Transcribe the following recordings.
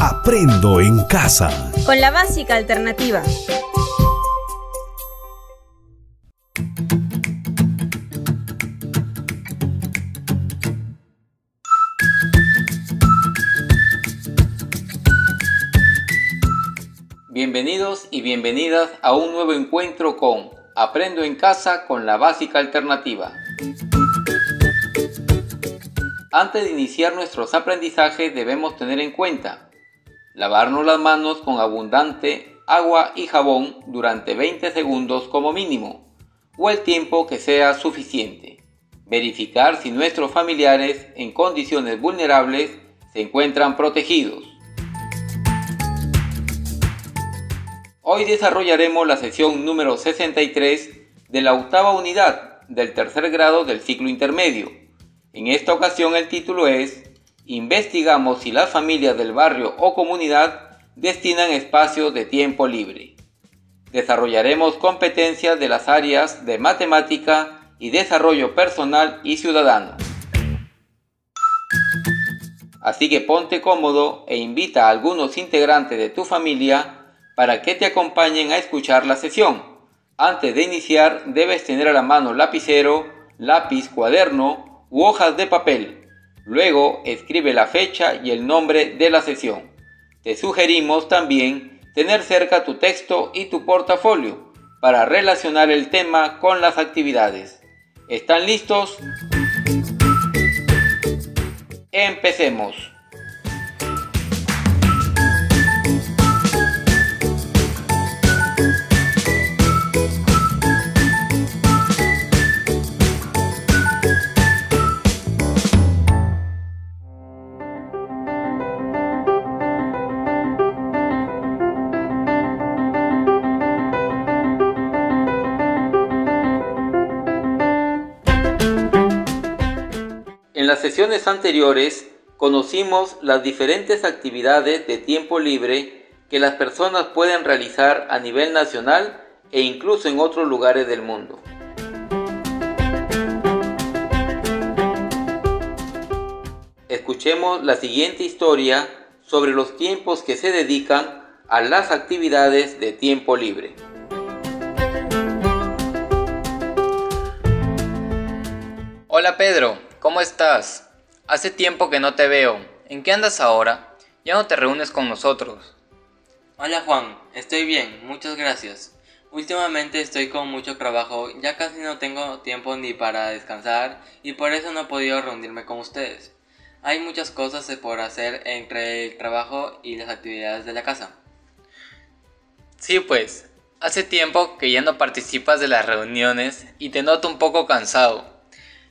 Aprendo en casa. Con la básica alternativa. Bienvenidos y bienvenidas a un nuevo encuentro con Aprendo en casa con la básica alternativa. Antes de iniciar nuestros aprendizajes debemos tener en cuenta lavarnos las manos con abundante agua y jabón durante 20 segundos como mínimo o el tiempo que sea suficiente. Verificar si nuestros familiares en condiciones vulnerables se encuentran protegidos. Hoy desarrollaremos la sesión número 63 de la octava unidad del tercer grado del ciclo intermedio. En esta ocasión el título es Investigamos si las familias del barrio o comunidad destinan espacios de tiempo libre. Desarrollaremos competencias de las áreas de matemática y desarrollo personal y ciudadano. Así que ponte cómodo e invita a algunos integrantes de tu familia para que te acompañen a escuchar la sesión. Antes de iniciar debes tener a la mano lapicero, lápiz, cuaderno u hojas de papel. Luego escribe la fecha y el nombre de la sesión. Te sugerimos también tener cerca tu texto y tu portafolio para relacionar el tema con las actividades. ¿Están listos? Empecemos. Sesiones anteriores conocimos las diferentes actividades de tiempo libre que las personas pueden realizar a nivel nacional e incluso en otros lugares del mundo. Escuchemos la siguiente historia sobre los tiempos que se dedican a las actividades de tiempo libre. Hola Pedro, ¿Cómo estás? Hace tiempo que no te veo. ¿En qué andas ahora? Ya no te reúnes con nosotros. Hola Juan, estoy bien, muchas gracias. Últimamente estoy con mucho trabajo, ya casi no tengo tiempo ni para descansar y por eso no he podido reunirme con ustedes. Hay muchas cosas por hacer entre el trabajo y las actividades de la casa. Sí, pues, hace tiempo que ya no participas de las reuniones y te noto un poco cansado.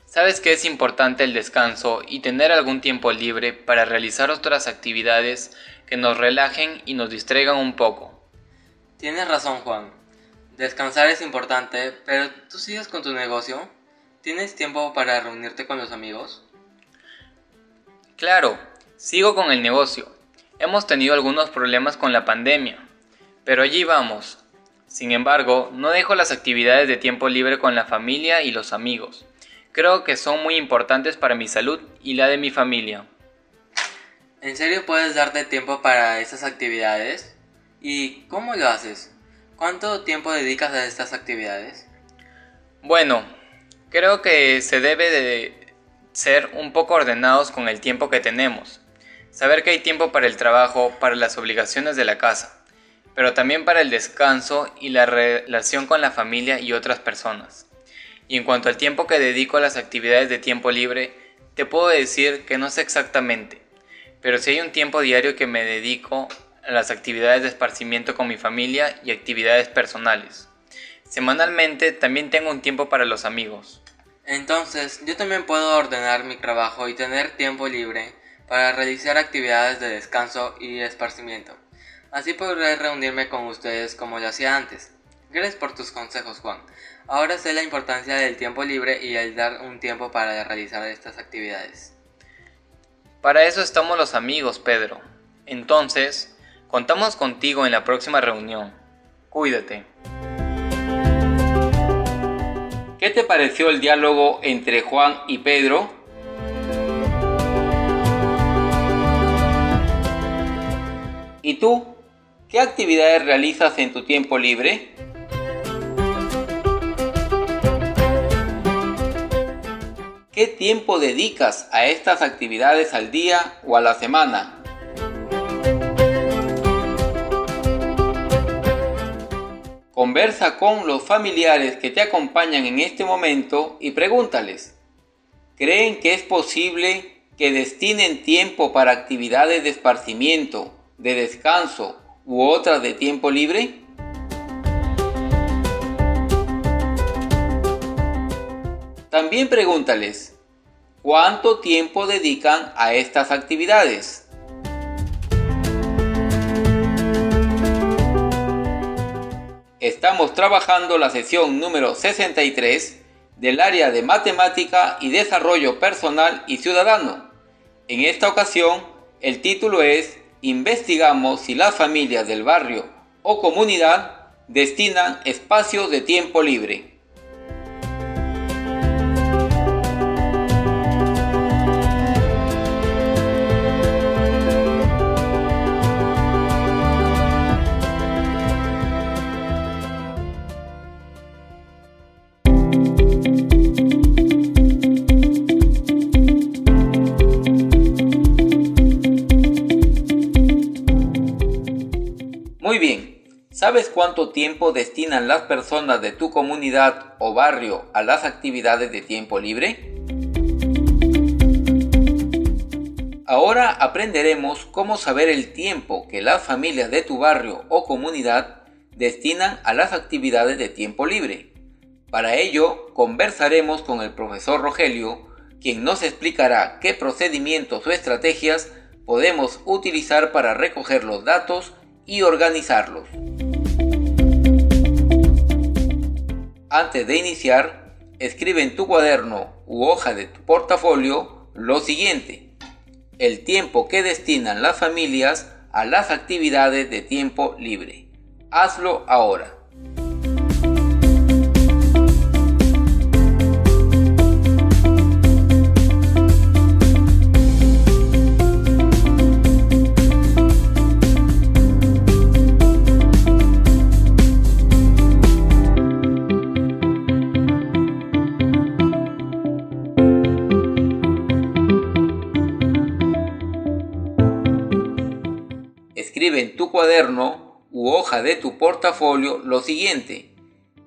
Sabes que es importante el descanso y tener algún tiempo libre para realizar otras actividades que nos relajen y nos distraigan un poco. Tienes razón Juan. Descansar es importante, pero ¿tú sigues con tu negocio? ¿Tienes tiempo para reunirte con los amigos? Claro, sigo con el negocio. Hemos tenido algunos problemas con la pandemia, pero allí vamos. Sin embargo, no dejo las actividades de tiempo libre con la familia y los amigos creo que son muy importantes para mi salud y la de mi familia. ¿En serio puedes darte tiempo para estas actividades? ¿Y cómo lo haces? ¿Cuánto tiempo dedicas a estas actividades? Bueno, creo que se debe de ser un poco ordenados con el tiempo que tenemos. Saber que hay tiempo para el trabajo, para las obligaciones de la casa, pero también para el descanso y la relación con la familia y otras personas. Y en cuanto al tiempo que dedico a las actividades de tiempo libre, te puedo decir que no sé exactamente, pero si hay un tiempo diario que me dedico a las actividades de esparcimiento con mi familia y actividades personales. Semanalmente también tengo un tiempo para los amigos. Entonces, yo también puedo ordenar mi trabajo y tener tiempo libre para realizar actividades de descanso y esparcimiento. Así podré reunirme con ustedes como lo hacía antes. Gracias por tus consejos, Juan. Ahora sé la importancia del tiempo libre y el dar un tiempo para realizar estas actividades. Para eso estamos los amigos, Pedro. Entonces, contamos contigo en la próxima reunión. Cuídate. ¿Qué te pareció el diálogo entre Juan y Pedro? ¿Y tú? ¿Qué actividades realizas en tu tiempo libre? ¿Qué tiempo dedicas a estas actividades al día o a la semana? Conversa con los familiares que te acompañan en este momento y pregúntales, ¿creen que es posible que destinen tiempo para actividades de esparcimiento, de descanso u otras de tiempo libre? También pregúntales, ¿cuánto tiempo dedican a estas actividades? Estamos trabajando la sesión número 63 del área de matemática y desarrollo personal y ciudadano. En esta ocasión, el título es Investigamos si las familias del barrio o comunidad destinan espacios de tiempo libre. ¿Sabes cuánto tiempo destinan las personas de tu comunidad o barrio a las actividades de tiempo libre? Ahora aprenderemos cómo saber el tiempo que las familias de tu barrio o comunidad destinan a las actividades de tiempo libre. Para ello, conversaremos con el profesor Rogelio, quien nos explicará qué procedimientos o estrategias podemos utilizar para recoger los datos y organizarlos. Antes de iniciar, escribe en tu cuaderno u hoja de tu portafolio lo siguiente. El tiempo que destinan las familias a las actividades de tiempo libre. Hazlo ahora. Escribe en tu cuaderno u hoja de tu portafolio lo siguiente.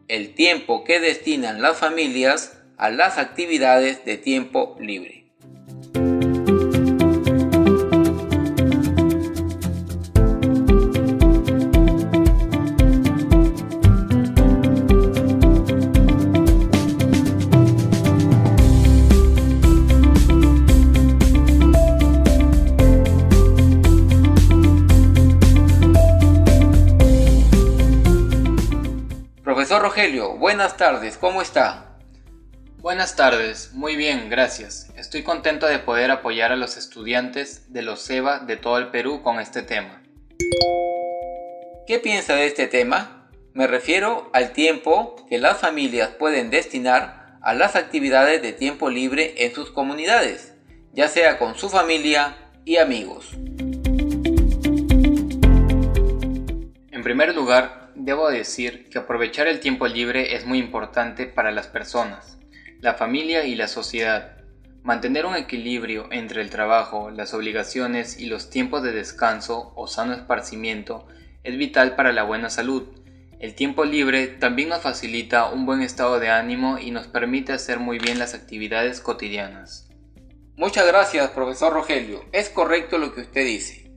El tiempo que destinan las familias a las actividades de tiempo libre. Profesor Rogelio, buenas tardes, ¿cómo está? Buenas tardes, muy bien, gracias. Estoy contento de poder apoyar a los estudiantes de los SEBA de todo el Perú con este tema. ¿Qué piensa de este tema? Me refiero al tiempo que las familias pueden destinar a las actividades de tiempo libre en sus comunidades, ya sea con su familia y amigos. En primer lugar, debo decir que aprovechar el tiempo libre es muy importante para las personas, la familia y la sociedad. Mantener un equilibrio entre el trabajo, las obligaciones y los tiempos de descanso o sano esparcimiento es vital para la buena salud. El tiempo libre también nos facilita un buen estado de ánimo y nos permite hacer muy bien las actividades cotidianas. Muchas gracias, profesor Rogelio. Es correcto lo que usted dice.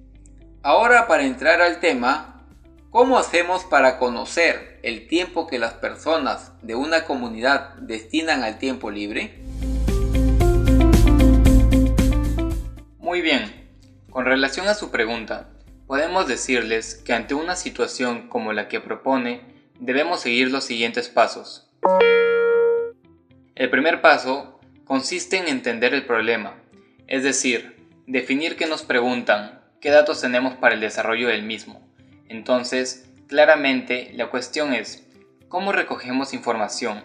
Ahora, para entrar al tema, ¿Cómo hacemos para conocer el tiempo que las personas de una comunidad destinan al tiempo libre? Muy bien, con relación a su pregunta, podemos decirles que ante una situación como la que propone, debemos seguir los siguientes pasos. El primer paso consiste en entender el problema, es decir, definir qué nos preguntan, qué datos tenemos para el desarrollo del mismo entonces, claramente la cuestión es, ¿cómo recogemos información?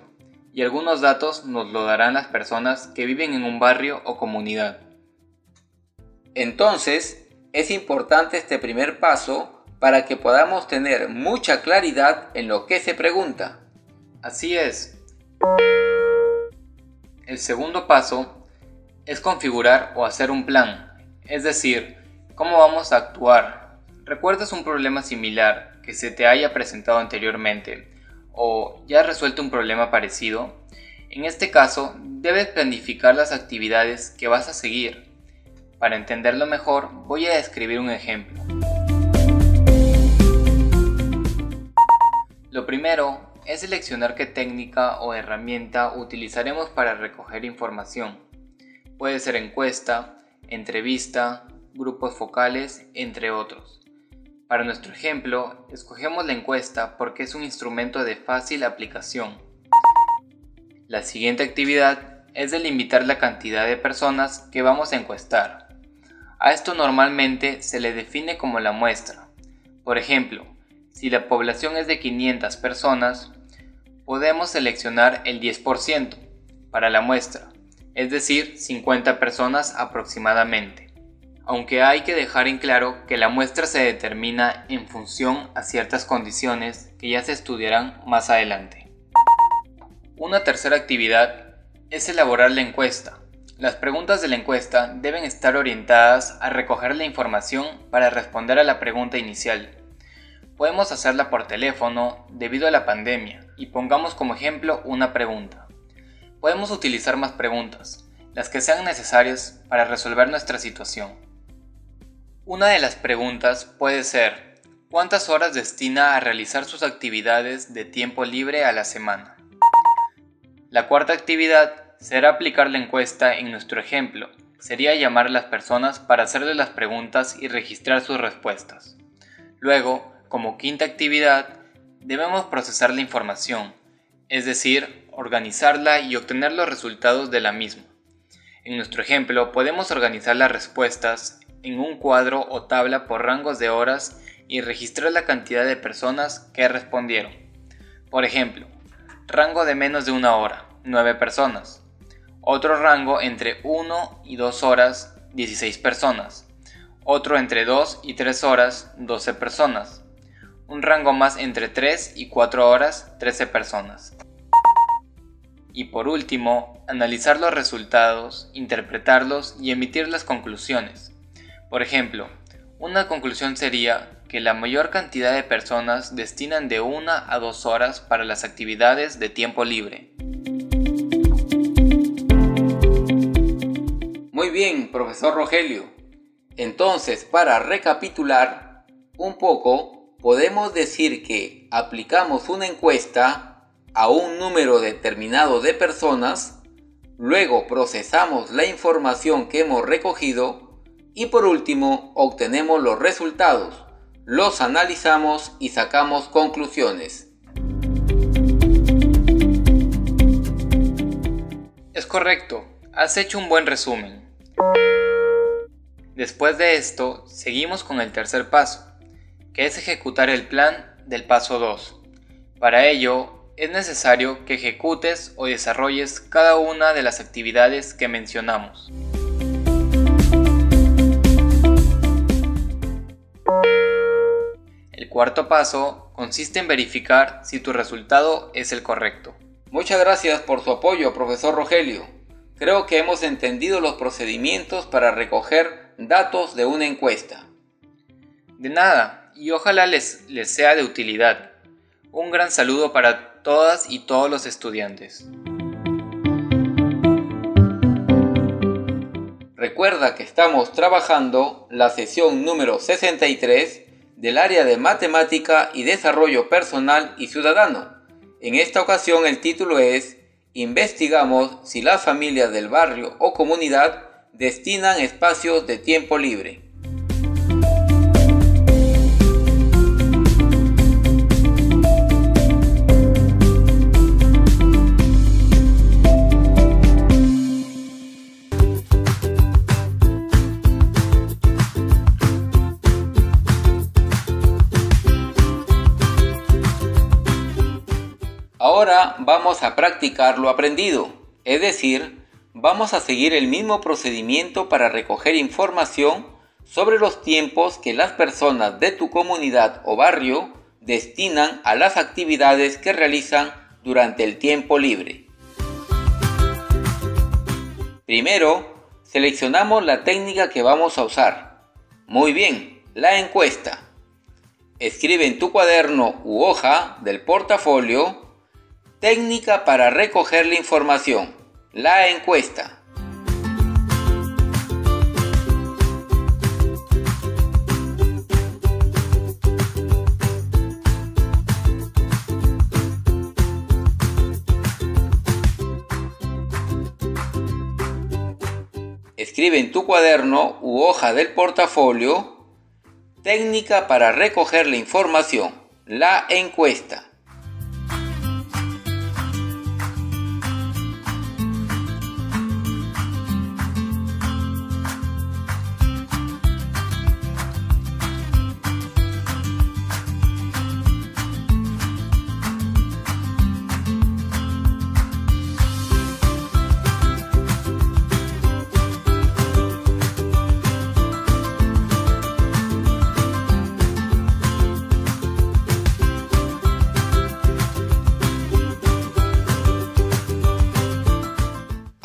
Y algunos datos nos lo darán las personas que viven en un barrio o comunidad. Entonces, Es importante este primer paso para que podamos tener mucha claridad en lo que se pregunta. Así es. El segundo paso es configurar o hacer un plan, es decir, cómo vamos a actuar. ¿Recuerdas un problema similar que se te haya presentado anteriormente o ya has resuelto un problema parecido? En este caso, debes planificar las actividades que vas a seguir. Para entenderlo mejor, voy a describir un ejemplo. Lo primero es seleccionar qué técnica o herramienta utilizaremos para recoger información. Puede ser encuesta, entrevista, grupos focales, entre otros. Para nuestro ejemplo, escogemos la encuesta porque es un instrumento de fácil aplicación. La siguiente actividad es delimitar la cantidad de personas que vamos a encuestar. A esto normalmente se le define como la muestra. Por ejemplo, si la población es de 500 personas, podemos seleccionar el 10% para la muestra, es decir, 50 personas aproximadamente. Aunque hay que dejar en claro que la muestra se determina en función a ciertas condiciones que ya se estudiarán más adelante. Una tercera actividad es elaborar la encuesta. Las preguntas de la encuesta deben estar orientadas a recoger la información para responder a la pregunta inicial Podemos hacerla por teléfono debido a la pandemia y pongamos como ejemplo una pregunta. Podemos utilizar más preguntas, las que sean necesarias para resolver nuestra situación. Una de las preguntas puede ser, ¿cuántas horas destina a realizar sus actividades de tiempo libre a la semana? La cuarta actividad será aplicar la encuesta en nuestro ejemplo. Sería llamar a las personas para hacerles las preguntas y registrar sus respuestas. Luego, como quinta actividad, debemos procesar la información, es decir, organizarla y obtener los resultados de la misma. En nuestro ejemplo, podemos organizar las respuestas en un cuadro o tabla por rangos de horas y registrar la cantidad de personas que respondieron. Por ejemplo, rango de menos de una hora, 9 personas. Otro rango entre 1 y 2 horas, 16 personas. Otro entre 2 y 3 horas, 12 personas un rango más entre 3 y 4 horas, 13 personas. Y por último, analizar los resultados, interpretarlos y emitir las conclusiones. Por ejemplo, una conclusión sería que la mayor cantidad de personas destinan de 1 a 2 horas para las actividades de tiempo libre. Muy bien, profesor Rogelio. Entonces, para recapitular un poco, podemos decir que aplicamos una encuesta a un número determinado de personas, luego procesamos la información que hemos recogido y por último obtenemos los resultados, los analizamos y sacamos conclusiones. Es correcto, has hecho un buen resumen. Después de esto, seguimos con el tercer paso, que es ejecutar el plan del paso 2. Para ello, es necesario que ejecutes o desarrolles cada una de las actividades que mencionamos. Cuarto paso consiste en verificar si tu resultado es el correcto. Muchas gracias por su apoyo, profesor Rogelio. Creo que hemos entendido los procedimientos para recoger datos de una encuesta. De nada, y ojalá les, les sea de utilidad. Un gran saludo para todas y todos los estudiantes. Recuerda que estamos trabajando la sesión número 63 del área de matemática y desarrollo personal y ciudadano. En esta ocasión el título es Investigamos si las familias del barrio o comunidad destinan espacios de tiempo libre. Ahora vamos a practicar lo aprendido, es decir, vamos a seguir el mismo procedimiento para recoger información sobre los tiempos que las personas de tu comunidad o barrio destinan a las actividades que realizan durante el tiempo libre. Primero, seleccionamos la técnica que vamos a usar. Muy bien, la encuesta. Escribe en tu cuaderno u hoja del portafolio técnica para recoger la información, la encuesta. Escribe en tu cuaderno u hoja del portafolio técnica para recoger la información, la encuesta.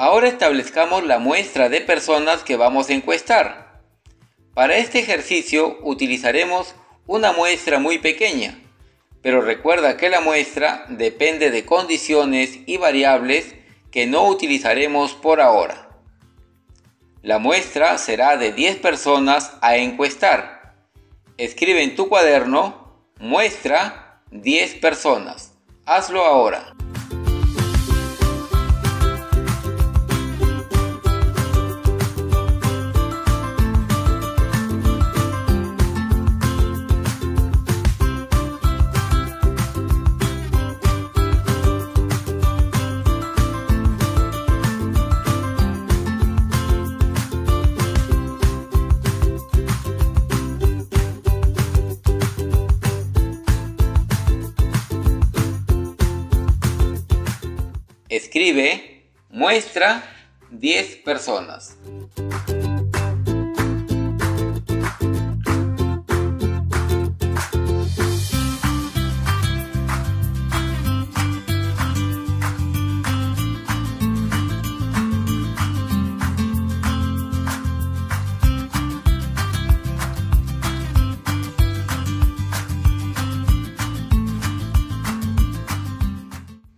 Ahora establezcamos la muestra de personas que vamos a encuestar. Para este ejercicio utilizaremos una muestra muy pequeña, pero recuerda que la muestra depende de condiciones y variables que no utilizaremos por ahora. La muestra será de 10 personas a encuestar. Escribe en tu cuaderno muestra 10 personas. Hazlo ahora. Escribe, muestra 10 personas.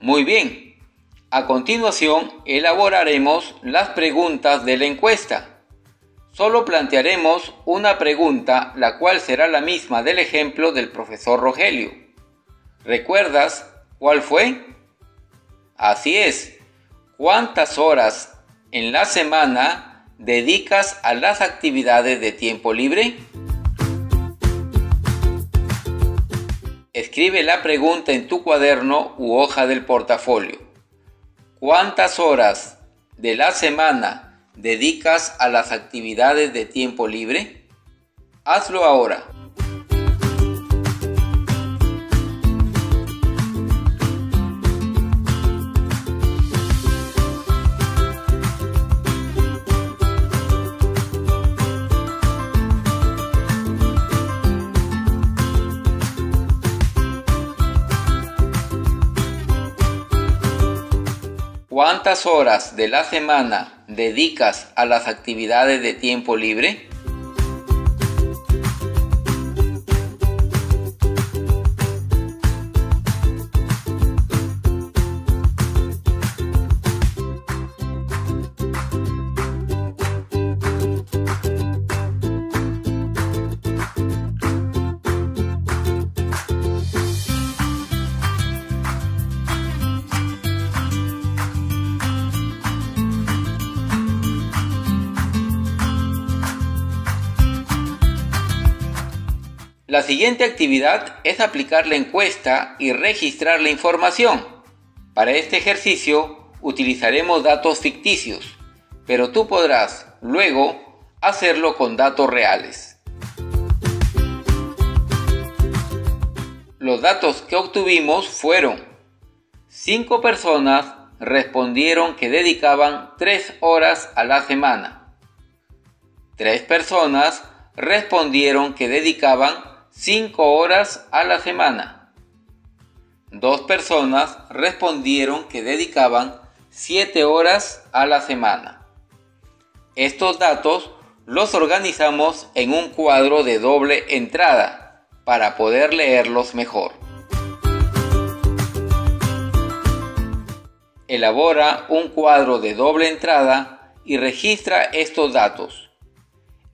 Muy bien, a continuación, elaboraremos las preguntas de la encuesta. Solo plantearemos una pregunta, la cual será la misma del ejemplo del profesor Rogelio. ¿Recuerdas cuál fue? Así es. ¿Cuántas horas en la semana dedicas a las actividades de tiempo libre? Escribe la pregunta en tu cuaderno u hoja del portafolio. ¿Cuántas horas de la semana dedicas a las actividades de tiempo libre? Hazlo ahora. ¿Cuántas horas de la semana dedicas a las actividades de tiempo libre? La siguiente actividad es aplicar la encuesta y registrar la información. Para este ejercicio utilizaremos datos ficticios, pero tú podrás luego hacerlo con datos reales. Los datos que obtuvimos fueron 5 personas respondieron que dedicaban 3 horas a la semana. 3 personas respondieron que dedicaban 5 horas a la semana. Dos personas respondieron que dedicaban 7 horas a la semana. Estos datos los organizamos en un cuadro de doble entrada para poder leerlos mejor. Elabora un cuadro de doble entrada y registra estos datos.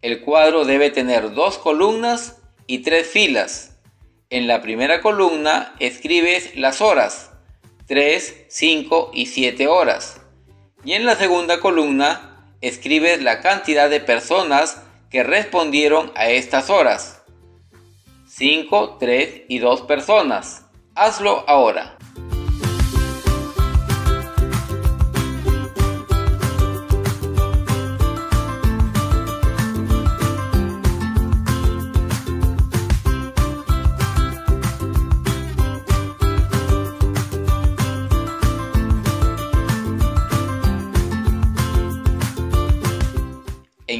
El cuadro debe tener dos columnas y tres filas. En la primera columna escribes las horas, 3, 5 y 7 horas. Y en la segunda columna escribes la cantidad de personas que respondieron a estas horas. 5, 3 y 2 personas. Hazlo ahora.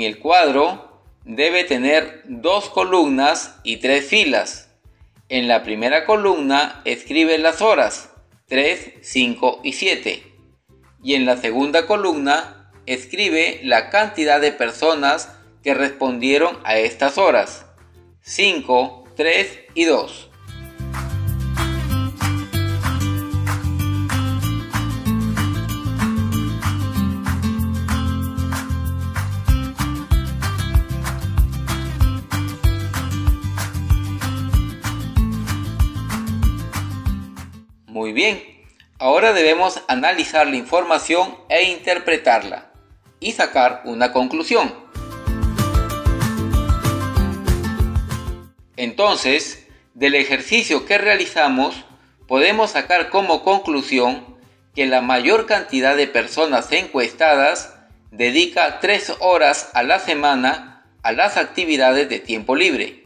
En el cuadro debe tener dos columnas y tres filas. En la primera columna escribe las horas 3, 5 y 7. Y en la segunda columna escribe la cantidad de personas que respondieron a estas horas 5, 3 y 2. Muy bien, ahora debemos analizar la información e interpretarla y sacar una conclusión. Entonces, del ejercicio que realizamos, podemos sacar como conclusión que la mayor cantidad de personas encuestadas dedica 3 horas a la semana a las actividades de tiempo libre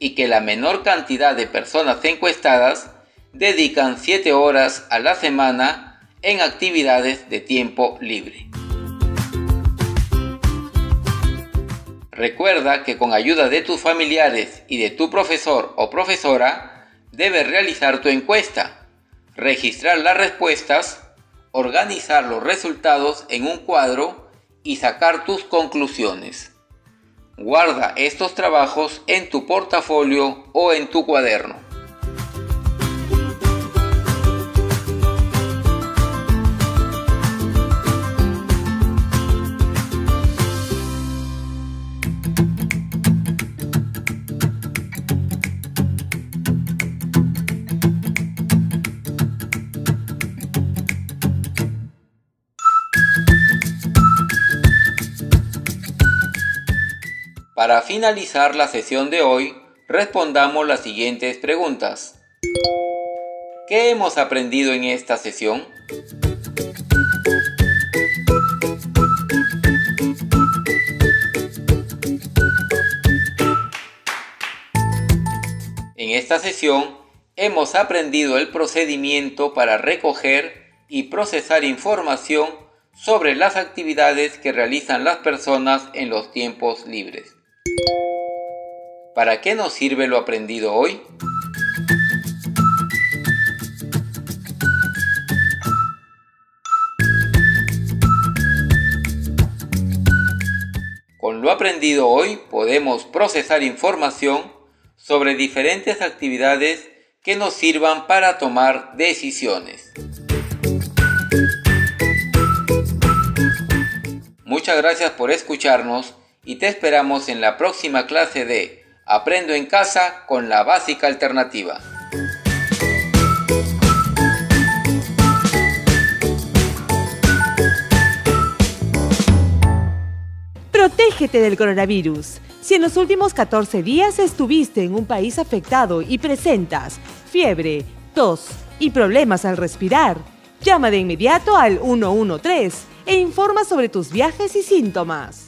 y que la menor cantidad de personas encuestadas dedican 7 horas a la semana en actividades de tiempo libre. Recuerda que con ayuda de tus familiares y de tu profesor o profesora debes realizar tu encuesta, registrar las respuestas, organizar los resultados en un cuadro y sacar tus conclusiones. Guarda estos trabajos en tu portafolio o en tu cuaderno. Para finalizar la sesión de hoy, respondamos las siguientes preguntas. ¿Qué hemos aprendido en esta sesión? En esta sesión hemos aprendido el procedimiento para recoger y procesar información sobre las actividades que realizan las personas en los tiempos libres. ¿Para qué nos sirve lo aprendido hoy? Con lo aprendido hoy podemos procesar información sobre diferentes actividades que nos sirvan para tomar decisiones. Muchas gracias por escucharnos y te esperamos en la próxima clase de Aprendo en casa con la básica alternativa. Protégete del coronavirus. Si en los últimos 14 días estuviste en un país afectado y presentas fiebre, tos y problemas al respirar, llama de inmediato al 113 e informa sobre tus viajes y síntomas.